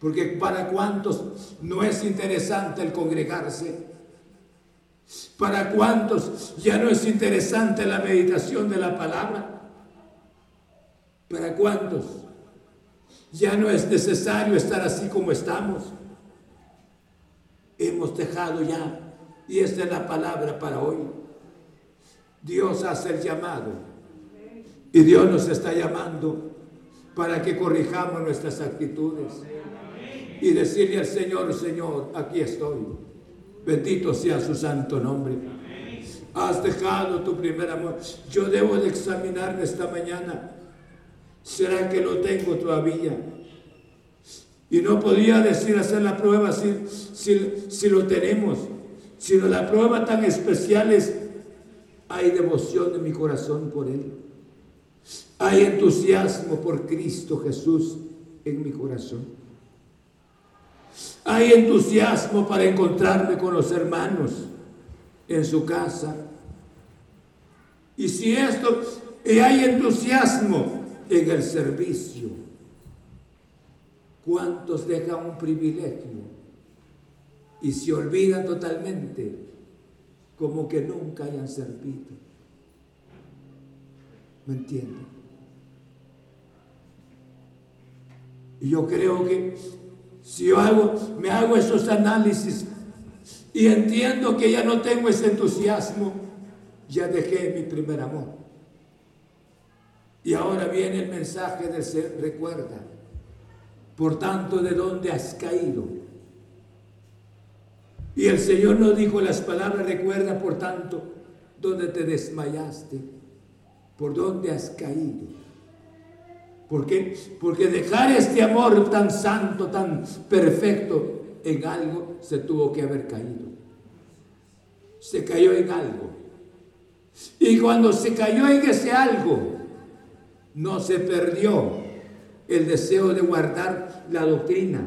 Porque para cuántos no es interesante el congregarse. Para cuántos ya no es interesante la meditación de la palabra. Para cuántos ya no es necesario estar así como estamos. Hemos dejado ya, y esta es la palabra para hoy. Dios hace el llamado y Dios nos está llamando para que corrijamos nuestras actitudes y decirle al Señor, Señor, aquí estoy. Bendito sea su santo nombre. Has dejado tu primer amor. Yo debo de examinarme esta mañana. ¿Será que lo tengo todavía? Y no podía decir hacer la prueba si, si, lo tenemos, sino la prueba tan especial es, hay devoción en mi corazón por Él. Hay entusiasmo por Cristo Jesús en mi corazón. Hay entusiasmo para encontrarme con los hermanos en su casa. Y si esto, y hay entusiasmo en el servicio. ¿Cuántos dejan un privilegio y se olvidan totalmente como que nunca hayan servido? ¿Me entienden? Y yo creo que si yo hago, me hago esos análisis y entiendo que ya no tengo ese entusiasmo, ya dejé mi primer amor. Y ahora viene el mensaje de ser, recuerda, por tanto, ¿de dónde has caído? Y el Señor nos dijo las palabras, recuerda, por tanto, dónde te desmayaste, por dónde has caído. ¿Por qué? Porque dejar este amor tan santo, tan perfecto en algo, se tuvo que haber caído. Se cayó en algo. Y cuando se cayó en ese algo, no se perdió el deseo de guardar la doctrina,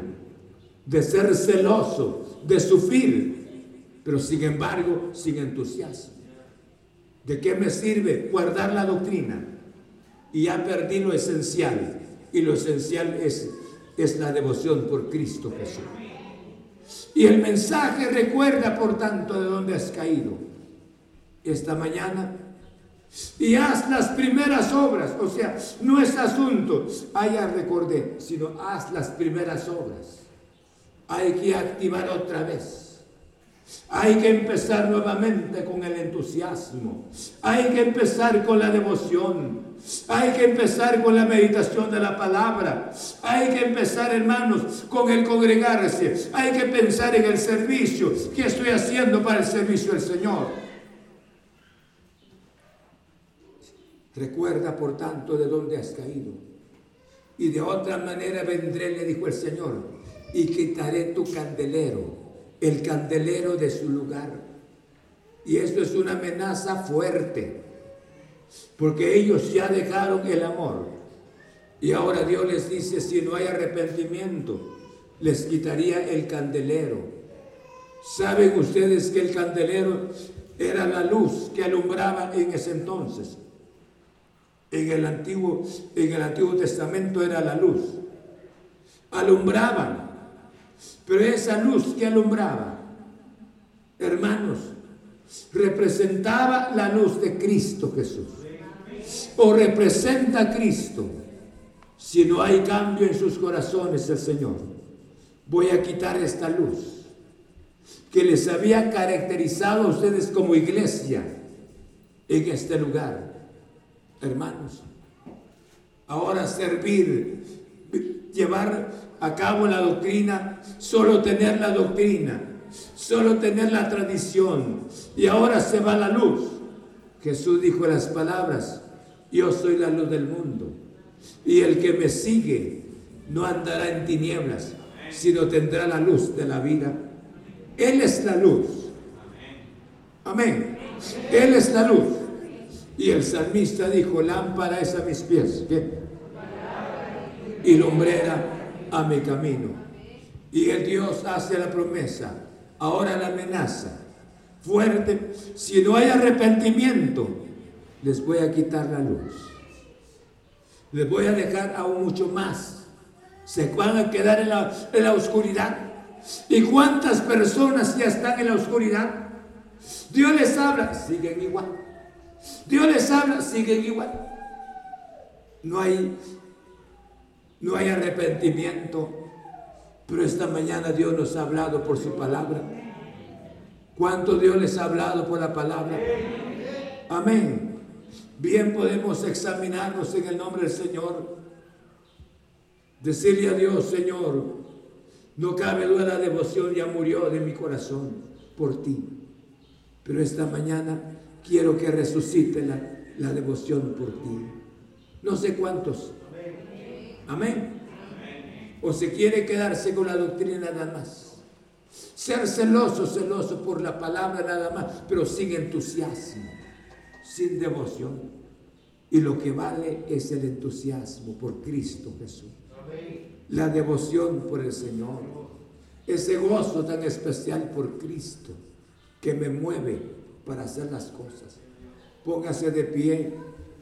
de ser celoso, de sufrir, pero sin embargo sin entusiasmo. ¿De qué me sirve guardar la doctrina? Y ya perdí lo esencial. Y lo esencial es, es la devoción por Cristo Jesús. Y el mensaje recuerda, por tanto, de dónde has caído. Esta mañana y haz las primeras obras. O sea, no es asunto, haya recordé, sino haz las primeras obras. Hay que activar otra vez. Hay que empezar nuevamente con el entusiasmo. Hay que empezar con la devoción. Hay que empezar con la meditación de la palabra. Hay que empezar, hermanos, con el congregarse. Hay que pensar en el servicio. ¿Qué estoy haciendo para el servicio del Señor? Recuerda, por tanto, de dónde has caído. Y de otra manera vendré, le dijo el Señor, y quitaré tu candelero, el candelero de su lugar. Y esto es una amenaza fuerte, porque ellos ya dejaron el amor. Y ahora Dios les dice, si no hay arrepentimiento, les quitaría el candelero. ¿Saben ustedes que el candelero era la luz que alumbraba en ese entonces? En el Antiguo, en el Antiguo Testamento era la luz. Alumbraban. Pero esa luz que alumbraba, hermanos, representaba la luz de Cristo Jesús. O representa a Cristo. Si no hay cambio en sus corazones, el Señor, voy a quitar esta luz que les había caracterizado a ustedes como iglesia en este lugar hermanos. Ahora servir, llevar a cabo la doctrina, solo tener la doctrina, solo tener la tradición. Y ahora se va la luz. Jesús dijo las palabras, yo soy la luz del mundo. Y el que me sigue no andará en tinieblas, sino tendrá la luz de la vida. Él es la luz. Amén. Él es la luz. Y el salmista dijo, lámpara es a mis pies y lumbrera a mi camino. Y el Dios hace la promesa, ahora la amenaza fuerte. Si no hay arrepentimiento, les voy a quitar la luz. Les voy a dejar aún mucho más Se van a quedar en la, en la oscuridad. ¿Y cuántas personas ya están en la oscuridad? Dios les habla, siguen igual. Dios les habla, siguen igual. No hay, no hay arrepentimiento. Pero esta mañana Dios nos ha hablado por su palabra. ¿Cuánto Dios les ha hablado por la palabra? Amén. Bien podemos examinarnos en el nombre del Señor. Decirle a Dios, Señor, no cabe duda la devoción ya murió de mi corazón por ti. Pero esta mañana quiero que resucite la, la devoción por ti. No sé cuántos. Amén. O se quiere quedarse con la doctrina nada más. Ser celoso, celoso por la palabra nada más, pero sin entusiasmo, sin devoción. Y lo que vale es el entusiasmo por Cristo Jesús. La devoción por el Señor. Ese gozo tan especial por Cristo que me mueve para hacer las cosas. Póngase de pie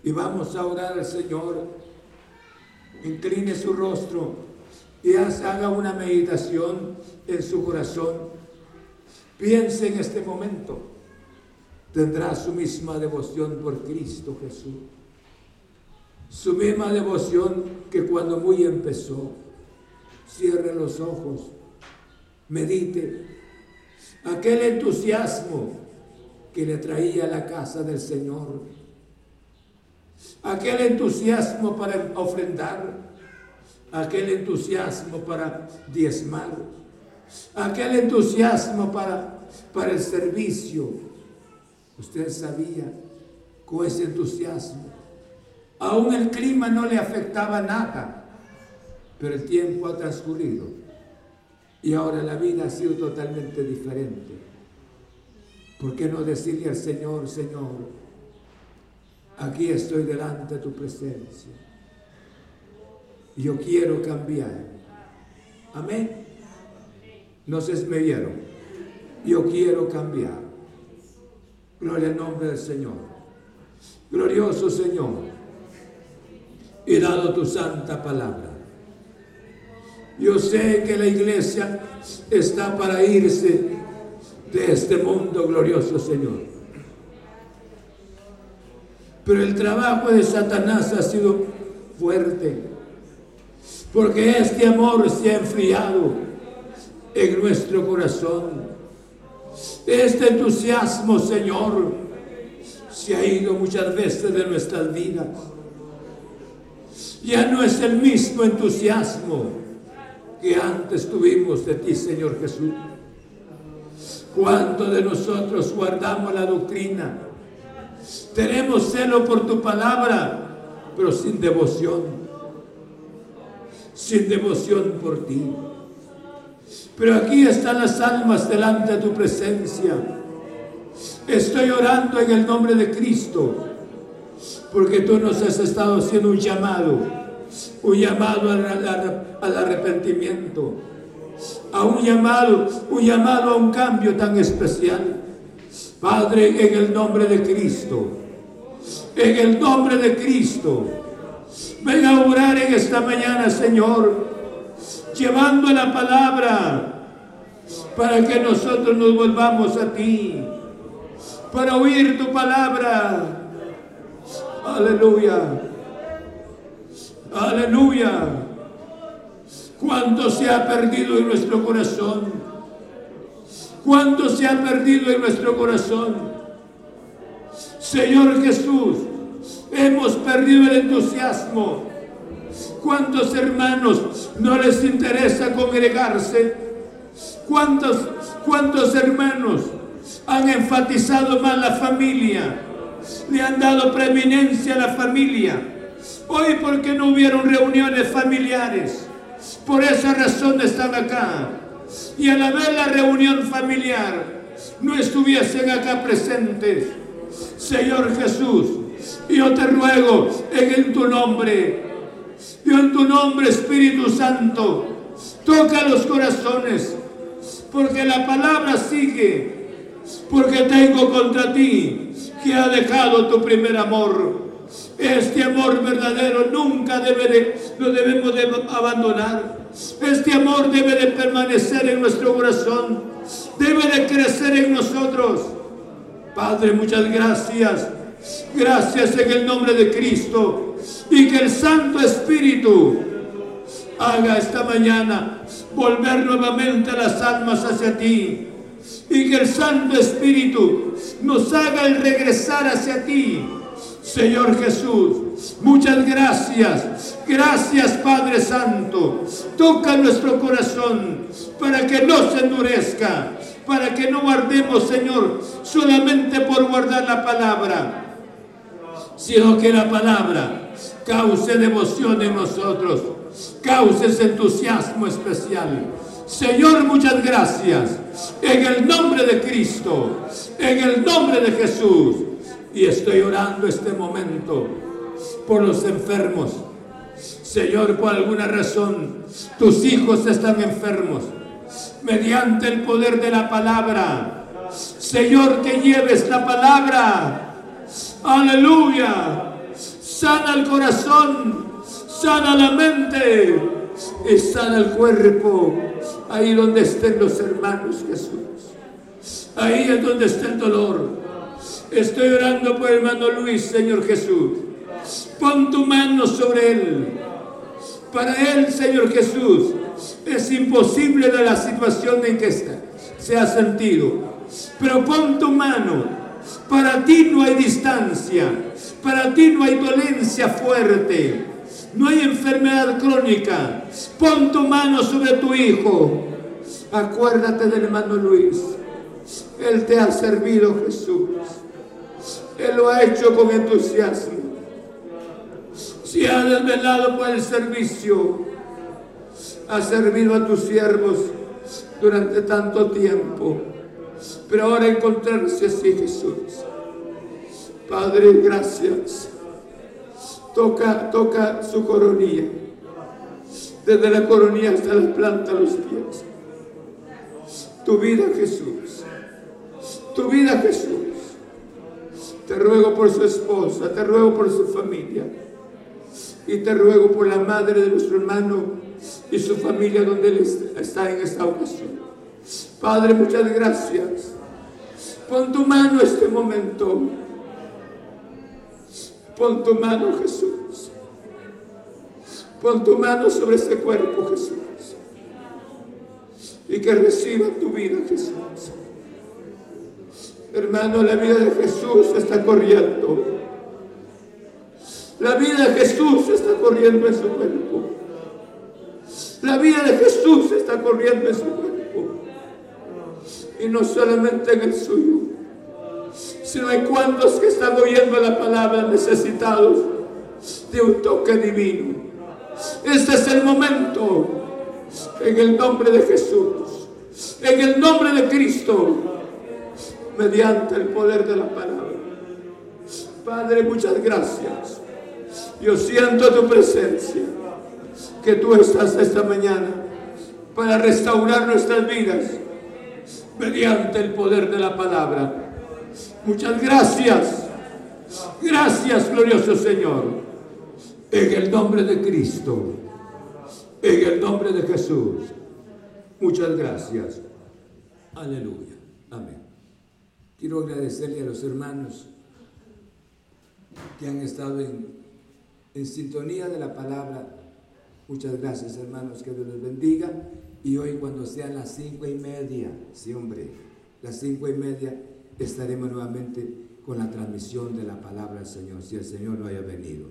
y vamos a orar al Señor. Incline su rostro y haga una meditación en su corazón. Piense en este momento. Tendrá su misma devoción por Cristo Jesús. Su misma devoción que cuando muy empezó. Cierre los ojos. Medite. Aquel entusiasmo que le traía a la casa del Señor aquel entusiasmo para ofrendar, aquel entusiasmo para diezmar, aquel entusiasmo para, para el servicio. Usted sabía con ese entusiasmo. Aún el clima no le afectaba nada, pero el tiempo ha transcurrido y ahora la vida ha sido totalmente diferente. ¿Por qué no decirle al Señor, Señor, aquí estoy delante de tu presencia. Yo quiero cambiar. Amén. No se esmerieron. Yo quiero cambiar. Gloria al nombre del Señor. Glorioso Señor. He dado tu santa palabra. Yo sé que la iglesia está para irse de este mundo glorioso, Señor. Pero el trabajo de Satanás ha sido fuerte. Porque este amor se ha enfriado en nuestro corazón. Este entusiasmo, Señor, se ha ido muchas veces de nuestras vidas. Ya no es el mismo entusiasmo que antes tuvimos de ti, Señor Jesús. ¿Cuánto de nosotros guardamos la doctrina? Tenemos celo por tu palabra, pero sin devoción. Sin devoción por ti. Pero aquí están las almas delante de tu presencia. Estoy orando en el nombre de Cristo, porque tú nos has estado haciendo un llamado, un llamado al, arrepentimiento, a un llamado, un llamado a un cambio tan especial. Padre, en el nombre de Cristo, en el nombre de Cristo, ven a orar en esta mañana, Señor, llevando la palabra para que nosotros nos volvamos a ti, para oír tu palabra. Aleluya. Aleluya. Cuánto se ha perdido en nuestro corazón ¿Cuánto se ha perdido en nuestro corazón? Señor Jesús, hemos perdido el entusiasmo. ¿Cuántos hermanos no les interesa congregarse? ¿Cuántos, cuántos hermanos han enfatizado más la familia? Le han dado preeminencia a la familia. Hoy porque no hubieron reuniones familiares. Por esa razón están acá y al haber la reunión familiar no estuviesen acá presentes. Señor Jesús, yo te ruego en tu nombre, yo en tu nombre Espíritu Santo, toca los corazones, porque la palabra sigue, porque tengo contra ti que ha dejado tu primer amor. Este amor verdadero nunca debe de lo debemos de abandonar. Este amor debe de permanecer en nuestro corazón, debe de crecer en nosotros. Padre, muchas gracias. Gracias en el nombre de Cristo y que el Santo Espíritu haga esta mañana volver nuevamente las almas hacia ti y que el Santo Espíritu nos haga el regresar hacia ti. Señor Jesús, muchas gracias. Gracias Padre Santo. Toca nuestro corazón para que no se endurezca, para que no guardemos, Señor, solamente por guardar la palabra, sino que la palabra cause devoción en nosotros, cause ese entusiasmo especial. Señor, muchas gracias. En el nombre de Cristo, en el nombre de Jesús. Y estoy orando este momento por los enfermos. Señor, por alguna razón, tus hijos están enfermos. Mediante el poder de la palabra. Señor, que lleves la palabra. Aleluya. Sana el corazón. Sana la mente. Y sana el cuerpo. Ahí donde estén los hermanos Jesús. Ahí es donde está el dolor. Estoy orando por el hermano Luis, Señor Jesús. Pon tu mano sobre él. Para él, Señor Jesús, es imposible de la situación en que está, se ha sentido. Pero pon tu mano. Para ti no hay distancia. Para ti no hay dolencia fuerte. No hay enfermedad crónica. Pon tu mano sobre tu hijo. Acuérdate del hermano Luis. Él te ha servido, Jesús. Él lo ha hecho con entusiasmo. Se ha desvelado por el servicio. Ha servido a tus siervos durante tanto tiempo. Pero ahora encontrarse así, Jesús. Padre, gracias. Toca, toca su coronilla. Desde la coronilla hasta la planta de los pies. Tu vida, Jesús. Tu vida, Jesús. Te ruego por su esposa, te ruego por su familia. Y te ruego por la madre de nuestro hermano y su familia donde él está en esta ocasión. Padre, muchas gracias. Pon tu mano este momento. Pon tu mano, Jesús. Pon tu mano sobre ese cuerpo, Jesús. Y que reciba tu vida, Jesús. Hermano, la vida de Jesús está corriendo. La vida de Jesús está corriendo en su cuerpo. La vida de Jesús está corriendo en su cuerpo. Y no solamente en el suyo, sino hay cuantos que están oyendo la palabra necesitados de un toque divino. Este es el momento, en el nombre de Jesús, en el nombre de Cristo, mediante el poder de la palabra. Padre, muchas gracias. Yo siento tu presencia, que tú estás esta mañana para restaurar nuestras vidas mediante el poder de la palabra. Muchas gracias. Gracias, glorioso Señor. En el nombre de Cristo. En el nombre de Jesús. Muchas gracias. Aleluya. Amén. Quiero agradecerle a los hermanos que han estado en, sintonía de la palabra. Muchas gracias, hermanos. Que Dios los bendiga. Y hoy cuando sean las cinco y media, sí hombre, las cinco y media, estaremos nuevamente con la transmisión de la palabra del Señor, si el Señor no haya venido.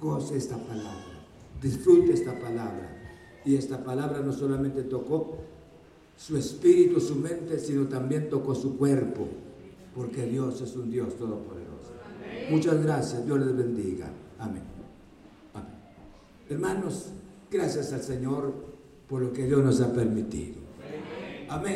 Goce esta palabra, disfrute esta palabra. Y esta palabra no solamente tocó su espíritu, su mente, sino también tocó su cuerpo, porque Dios es un Dios todopoderoso. Muchas gracias, Dios les bendiga. Amén. Amén. Hermanos, gracias al Señor por lo que Dios nos ha permitido. Amén.